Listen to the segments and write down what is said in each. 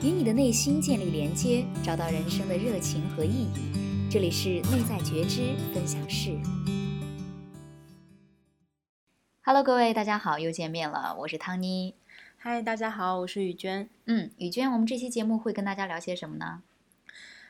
与你的内心建立连接，找到人生的热情和意义。这里是内在觉知分享室。Hello，各位，大家好，又见面了，我是汤妮。嗨，大家好，我是雨娟。嗯，雨娟，我们这期节目会跟大家聊些什么呢？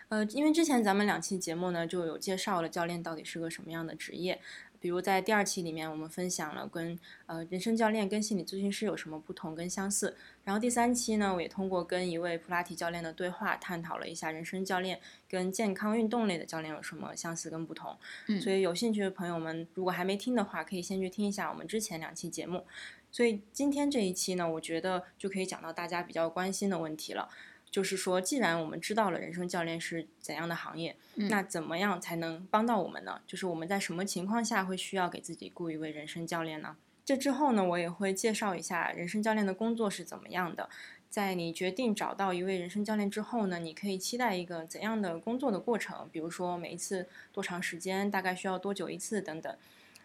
呃，因为之前咱们两期节目呢，就有介绍了教练到底是个什么样的职业。比如在第二期里面，我们分享了跟呃人生教练跟心理咨询师有什么不同跟相似。然后第三期呢，我也通过跟一位普拉提教练的对话，探讨了一下人生教练跟健康运动类的教练有什么相似跟不同。嗯，所以有兴趣的朋友们，如果还没听的话，可以先去听一下我们之前两期节目。所以今天这一期呢，我觉得就可以讲到大家比较关心的问题了。就是说，既然我们知道了人生教练是怎样的行业，那怎么样才能帮到我们呢？就是我们在什么情况下会需要给自己雇一位人生教练呢？这之后呢，我也会介绍一下人生教练的工作是怎么样的。在你决定找到一位人生教练之后呢，你可以期待一个怎样的工作的过程？比如说每一次多长时间，大概需要多久一次等等。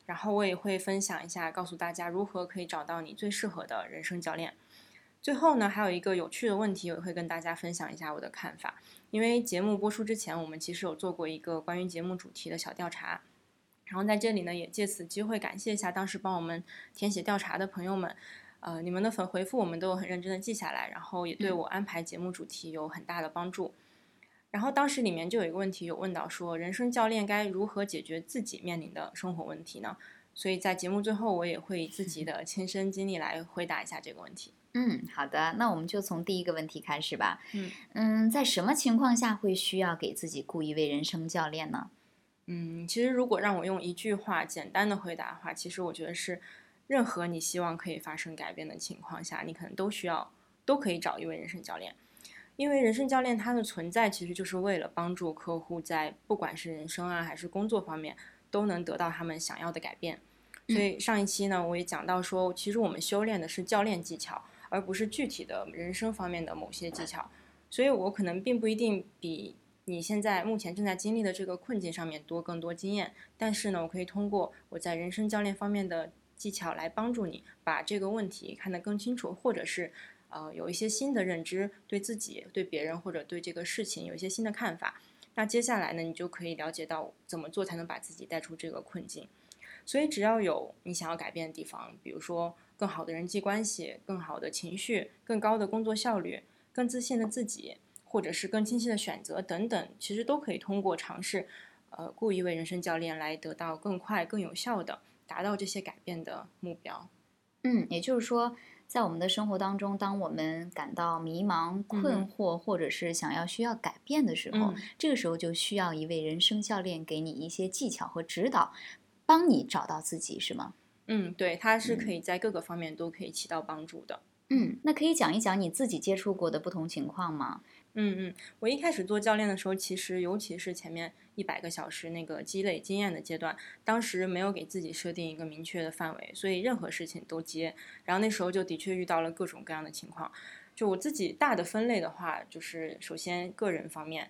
然后我也会分享一下，告诉大家如何可以找到你最适合的人生教练。最后呢，还有一个有趣的问题，我会跟大家分享一下我的看法。因为节目播出之前，我们其实有做过一个关于节目主题的小调查，然后在这里呢，也借此机会感谢一下当时帮我们填写调查的朋友们。呃，你们的粉回复我们都有很认真的记下来，然后也对我安排节目主题有很大的帮助。然后当时里面就有一个问题有问到说，人生教练该如何解决自己面临的生活问题呢？所以在节目最后，我也会以自己 的亲身经历来回答一下这个问题。嗯，好的，那我们就从第一个问题开始吧。嗯嗯，在什么情况下会需要给自己雇一位人生教练呢？嗯，其实如果让我用一句话简单的回答的话，其实我觉得是，任何你希望可以发生改变的情况下，你可能都需要都可以找一位人生教练，因为人生教练它的存在其实就是为了帮助客户在不管是人生啊还是工作方面都能得到他们想要的改变。所以上一期呢，我也讲到说，其实我们修炼的是教练技巧。而不是具体的人生方面的某些技巧，所以我可能并不一定比你现在目前正在经历的这个困境上面多更多经验，但是呢，我可以通过我在人生教练方面的技巧来帮助你把这个问题看得更清楚，或者是呃有一些新的认知，对自己、对别人或者对这个事情有一些新的看法。那接下来呢，你就可以了解到怎么做才能把自己带出这个困境。所以只要有你想要改变的地方，比如说。更好的人际关系，更好的情绪，更高的工作效率，更自信的自己，或者是更清晰的选择等等，其实都可以通过尝试，呃，雇一位人生教练来得到更快、更有效的达到这些改变的目标。嗯，也就是说，在我们的生活当中，当我们感到迷茫、困惑，或者是想要需要改变的时候，这个时候就需要一位人生教练给你一些技巧和指导，帮你找到自己，是吗？嗯，对，它是可以在各个方面都可以起到帮助的。嗯，那可以讲一讲你自己接触过的不同情况吗？嗯嗯，我一开始做教练的时候，其实尤其是前面一百个小时那个积累经验的阶段，当时没有给自己设定一个明确的范围，所以任何事情都接。然后那时候就的确遇到了各种各样的情况。就我自己大的分类的话，就是首先个人方面。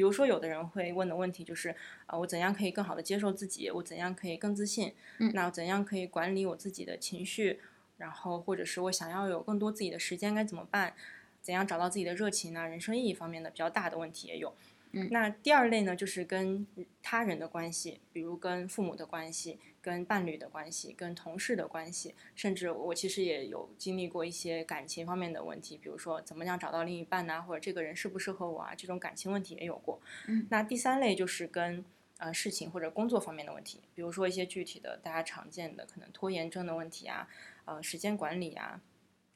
比如说，有的人会问的问题就是，呃，我怎样可以更好的接受自己？我怎样可以更自信？嗯，那怎样可以管理我自己的情绪？然后，或者是我想要有更多自己的时间该怎么办？怎样找到自己的热情呢？人生意义方面的比较大的问题也有。嗯，那第二类呢，就是跟他人的关系，比如跟父母的关系、跟伴侣的关系、跟同事的关系，甚至我其实也有经历过一些感情方面的问题，比如说怎么样找到另一半呐，或者这个人适不适合我啊，这种感情问题也有过。嗯，那第三类就是跟呃事情或者工作方面的问题，比如说一些具体的大家常见的可能拖延症的问题啊，呃时间管理啊，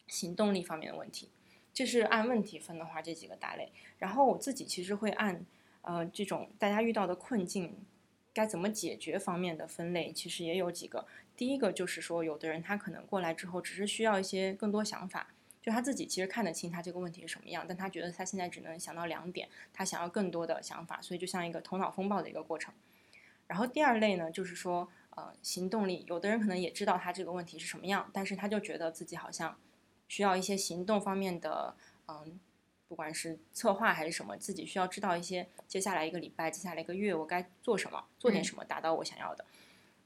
行动力方面的问题。这是按问题分的话，这几个大类。然后我自己其实会按，呃，这种大家遇到的困境该怎么解决方面的分类，其实也有几个。第一个就是说，有的人他可能过来之后，只是需要一些更多想法，就他自己其实看得清他这个问题是什么样，但他觉得他现在只能想到两点，他想要更多的想法，所以就像一个头脑风暴的一个过程。然后第二类呢，就是说，呃，行动力，有的人可能也知道他这个问题是什么样，但是他就觉得自己好像。需要一些行动方面的，嗯，不管是策划还是什么，自己需要知道一些接下来一个礼拜、接下来一个月我该做什么，做点什么达到我想要的。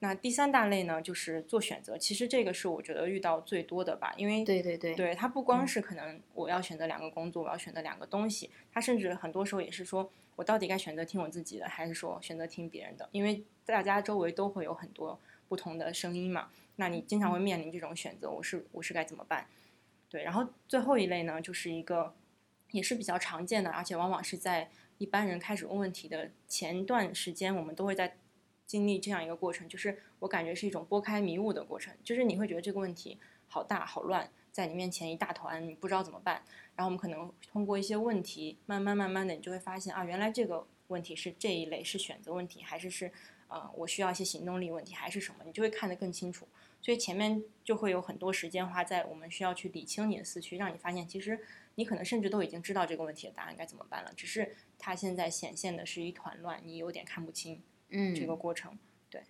那第三大类呢，就是做选择。其实这个是我觉得遇到最多的吧，因为对对对，对它不光是可能我要选择两个工作，我要选择两个东西，它甚至很多时候也是说我到底该选择听我自己的，还是说选择听别人的？因为大家周围都会有很多不同的声音嘛，那你经常会面临这种选择，我是我是该怎么办？对，然后最后一类呢，就是一个也是比较常见的，而且往往是在一般人开始问问题的前段时间，我们都会在。经历这样一个过程，就是我感觉是一种拨开迷雾的过程，就是你会觉得这个问题好大好乱，在你面前一大团，你不知道怎么办。然后我们可能通过一些问题，慢慢慢慢的，你就会发现啊，原来这个问题是这一类，是选择问题，还是是呃我需要一些行动力问题，还是什么？你就会看得更清楚。所以前面就会有很多时间花在我们需要去理清你的思绪，让你发现其实你可能甚至都已经知道这个问题的答案该怎么办了，只是它现在显现的是一团乱，你有点看不清。嗯，这个过程，对。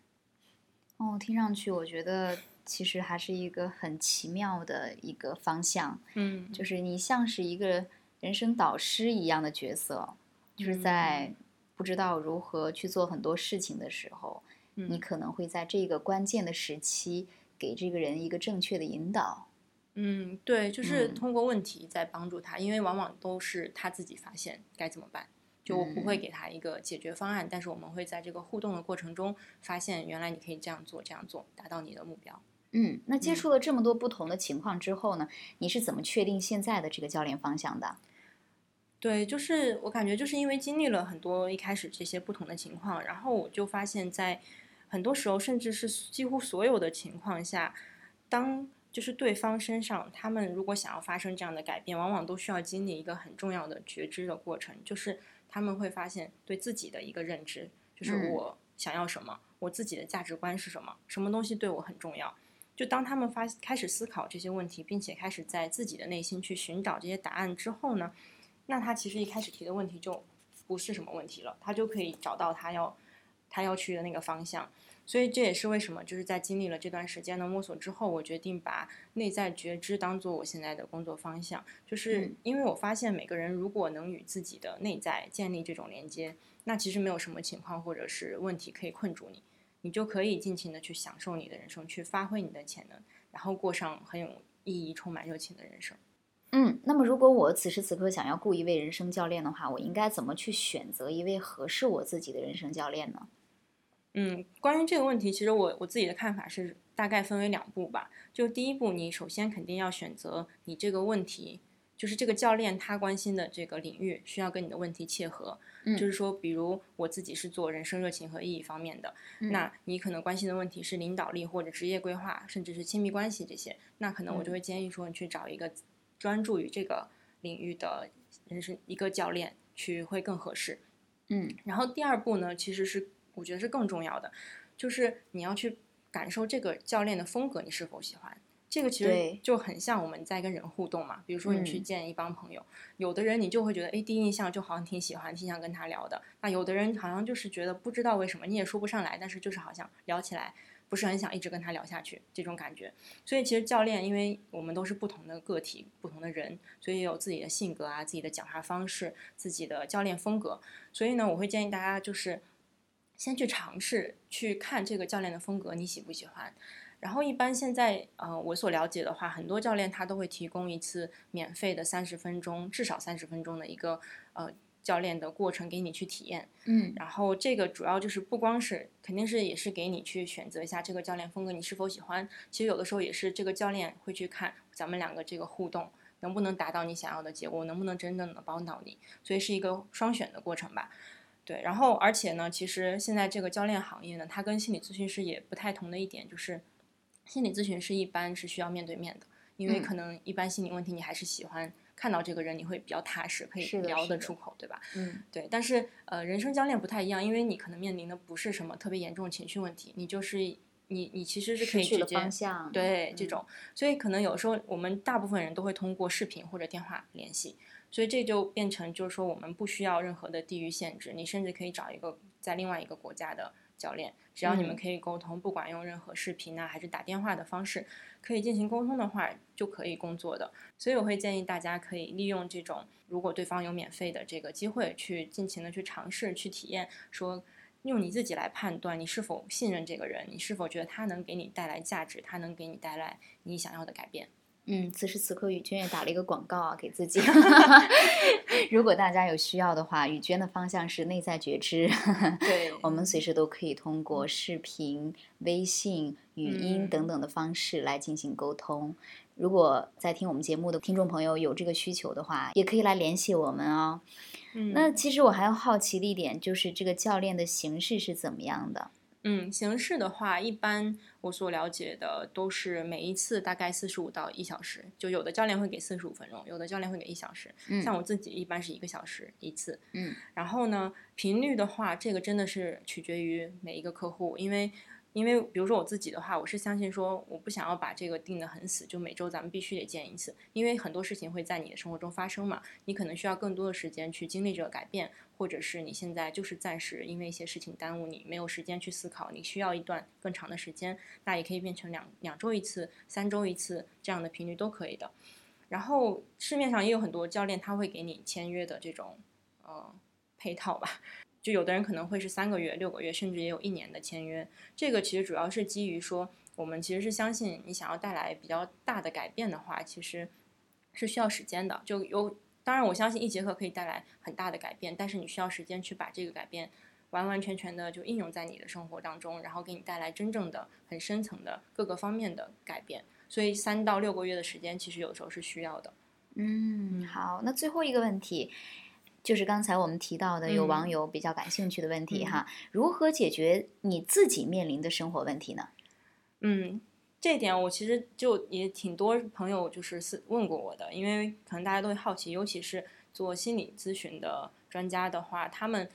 哦，听上去我觉得其实还是一个很奇妙的一个方向。嗯，就是你像是一个人生导师一样的角色，就是在不知道如何去做很多事情的时候，你可能会在这个关键的时期给这个人一个正确的引导。嗯，对，就是通过问题在帮助他，因为往往都是他自己发现该怎么办。就我不会给他一个解决方案，但是我们会在这个互动的过程中发现，原来你可以这样做，这样做，达到你的目标。嗯，那接触了这么多不同的情况之后呢，你是怎么确定现在的这个教练方向的？对，就是我感觉就是因为经历了很多一开始这些不同的情况，然后我就发现，在很多时候，甚至是几乎所有的情况下，当就是对方身上，他们如果想要发生这样的改变，往往都需要经历一个很重要的觉知的过程，就是。他们会发现对自己的一个认知，就是我想要什么，我自己的价值观是什么，什么东西对我很重要。就当他们发开始思考这些问题，并且开始在自己的内心去寻找这些答案之后呢，那他其实一开始提的问题就不是什么问题了，他就可以找到他要他要去的那个方向。所以这也是为什么，就是在经历了这段时间的摸索之后，我决定把内在觉知当做我现在的工作方向。就是因为我发现，每个人如果能与自己的内在建立这种连接，那其实没有什么情况或者是问题可以困住你，你就可以尽情的去享受你的人生，去发挥你的潜能，然后过上很有意义、充满热情的人生。嗯，那么如果我此时此刻想要雇一位人生教练的话，我应该怎么去选择一位合适我自己的人生教练呢？嗯，关于这个问题，其实我我自己的看法是大概分为两步吧。就第一步，你首先肯定要选择你这个问题，就是这个教练他关心的这个领域需要跟你的问题切合。嗯，就是说，比如我自己是做人生热情和意义方面的，那你可能关心的问题是领导力或者职业规划，甚至是亲密关系这些，那可能我就会建议说，你去找一个专注于这个领域的人生一个教练去会更合适。嗯，然后第二步呢，其实是。我觉得是更重要的，就是你要去感受这个教练的风格，你是否喜欢？这个其实就很像我们在跟人互动嘛。比如说你去见一帮朋友，有的人你就会觉得，哎，第一印象就好像挺喜欢，挺想跟他聊的。那有的人好像就是觉得不知道为什么，你也说不上来，但是就是好像聊起来不是很想一直跟他聊下去这种感觉。所以其实教练，因为我们都是不同的个体、不同的人，所以有自己的性格啊、自己的讲话方式、自己的教练风格。所以呢，我会建议大家就是。先去尝试去看这个教练的风格，你喜不喜欢？然后一般现在，呃，我所了解的话，很多教练他都会提供一次免费的三十分钟，至少三十分钟的一个呃教练的过程给你去体验。嗯，然后这个主要就是不光是，肯定是也是给你去选择一下这个教练风格你是否喜欢。其实有的时候也是这个教练会去看咱们两个这个互动能不能达到你想要的结果，能不能真正的帮到你，所以是一个双选的过程吧。对，然后而且呢，其实现在这个教练行业呢，它跟心理咨询师也不太同的一点就是，心理咨询师一般是需要面对面的，因为可能一般心理问题你还是喜欢看到这个人，你会比较踏实，可以聊得出口，对吧？嗯，对。但是呃，人生教练不太一样，因为你可能面临的不是什么特别严重的情绪问题，你就是你你其实是可以直接对这种，所以可能有时候我们大部分人都会通过视频或者电话联系。所以这就变成，就是说我们不需要任何的地域限制，你甚至可以找一个在另外一个国家的教练，只要你们可以沟通，不管用任何视频啊还是打电话的方式，可以进行沟通的话，就可以工作的。所以我会建议大家可以利用这种，如果对方有免费的这个机会，去尽情的去尝试去体验，说用你自己来判断你是否信任这个人，你是否觉得他能给你带来价值，他能给你带来你想要的改变。嗯，此时此刻雨娟也打了一个广告啊，给自己。如果大家有需要的话，雨娟的方向是内在觉知。对，我们随时都可以通过视频、微信、语音等等的方式来进行沟通。如果在听我们节目的听众朋友有这个需求的话，也可以来联系我们哦。嗯，那其实我还要好奇的一点就是这个教练的形式是怎么样的？嗯，形式的话，一般我所了解的都是每一次大概四十五到一小时，就有的教练会给四十五分钟，有的教练会给一小时。嗯，像我自己一般是一个小时一次。嗯，然后呢，频率的话，这个真的是取决于每一个客户，因为。因为比如说我自己的话，我是相信说，我不想要把这个定得很死，就每周咱们必须得见一次，因为很多事情会在你的生活中发生嘛，你可能需要更多的时间去经历这个改变，或者是你现在就是暂时因为一些事情耽误你，没有时间去思考，你需要一段更长的时间，那也可以变成两两周一次、三周一次这样的频率都可以的。然后市面上也有很多教练他会给你签约的这种呃配套吧。就有的人可能会是三个月、六个月，甚至也有一年的签约。这个其实主要是基于说，我们其实是相信你想要带来比较大的改变的话，其实是需要时间的。就有当然，我相信一节课可以带来很大的改变，但是你需要时间去把这个改变完完全全的就应用在你的生活当中，然后给你带来真正的很深层的各个方面的改变。所以三到六个月的时间，其实有时候是需要的。嗯，好，那最后一个问题。就是刚才我们提到的有网友比较感兴趣的问题哈，如何解决你自己面临的生活问题呢？嗯，这点我其实就也挺多朋友就是是问过我的，因为可能大家都会好奇，尤其是做心理咨询的专家的话，他们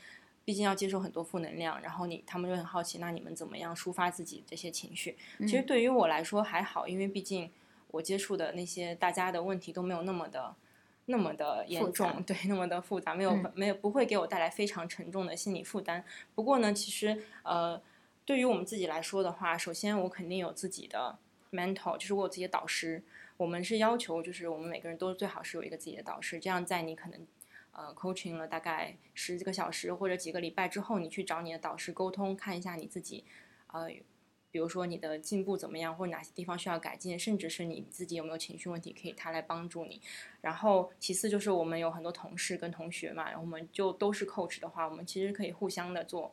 毕竟要接受很多负能量，然后你他们就很好奇，那你们怎么样抒发自己这些情绪？其实对于我来说还好，因为毕竟我接触的那些大家的问题都没有那么的。那么的严重，对，那么的复杂，没有没有不会给我带来非常沉重的心理负担。不过呢，其实呃，对于我们自己来说的话，首先我肯定有自己的 mental，就是我有自己的导师。我们是要求，就是我们每个人都最好是有一个自己的导师，这样在你可能呃 coaching 了大概十几个小时或者几个礼拜之后，你去找你的导师沟通，看一下你自己呃。比如说你的进步怎么样，或者哪些地方需要改进，甚至是你自己有没有情绪问题，可以他来帮助你。然后其次就是我们有很多同事跟同学嘛，然后我们就都是 coach 的话，我们其实可以互相的做，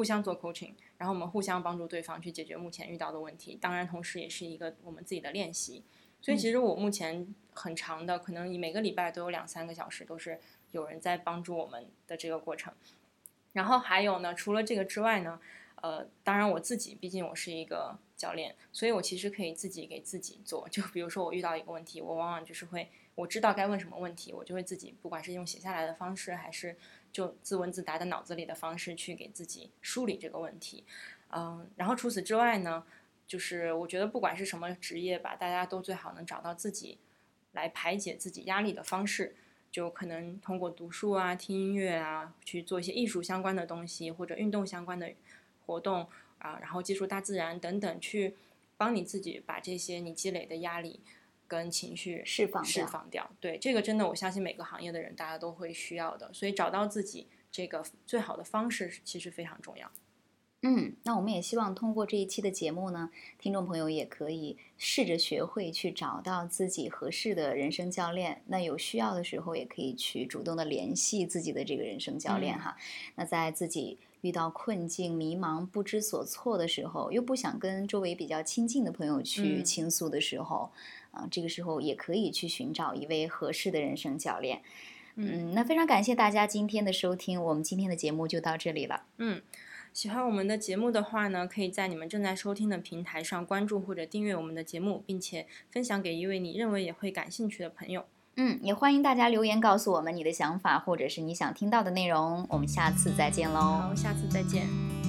互相做 coaching，然后我们互相帮助对方去解决目前遇到的问题。当然，同时也是一个我们自己的练习。所以其实我目前很长的，可能每个礼拜都有两三个小时，都是有人在帮助我们的这个过程。然后还有呢，除了这个之外呢。呃，当然我自己，毕竟我是一个教练，所以我其实可以自己给自己做。就比如说我遇到一个问题，我往往就是会，我知道该问什么问题，我就会自己，不管是用写下来的方式，还是就自问自答的脑子里的方式去给自己梳理这个问题。嗯，然后除此之外呢，就是我觉得不管是什么职业吧，大家都最好能找到自己来排解自己压力的方式，就可能通过读书啊、听音乐啊，去做一些艺术相关的东西，或者运动相关的。活动啊，然后接触大自然等等，去帮你自己把这些你积累的压力跟情绪释放释放掉。对，这个真的，我相信每个行业的人大家都会需要的。所以找到自己这个最好的方式，其实非常重要。嗯，那我们也希望通过这一期的节目呢，听众朋友也可以试着学会去找到自己合适的人生教练。那有需要的时候，也可以去主动的联系自己的这个人生教练哈。那在自己。遇到困境、迷茫、不知所措的时候，又不想跟周围比较亲近的朋友去倾诉的时候，啊，这个时候也可以去寻找一位合适的人生教练。嗯，那非常感谢大家今天的收听，我们今天的节目就到这里了。嗯，喜欢我们的节目的话呢，可以在你们正在收听的平台上关注或者订阅我们的节目，并且分享给一位你认为也会感兴趣的朋友。嗯，也欢迎大家留言告诉我们你的想法，或者是你想听到的内容。我们下次再见喽！好，下次再见。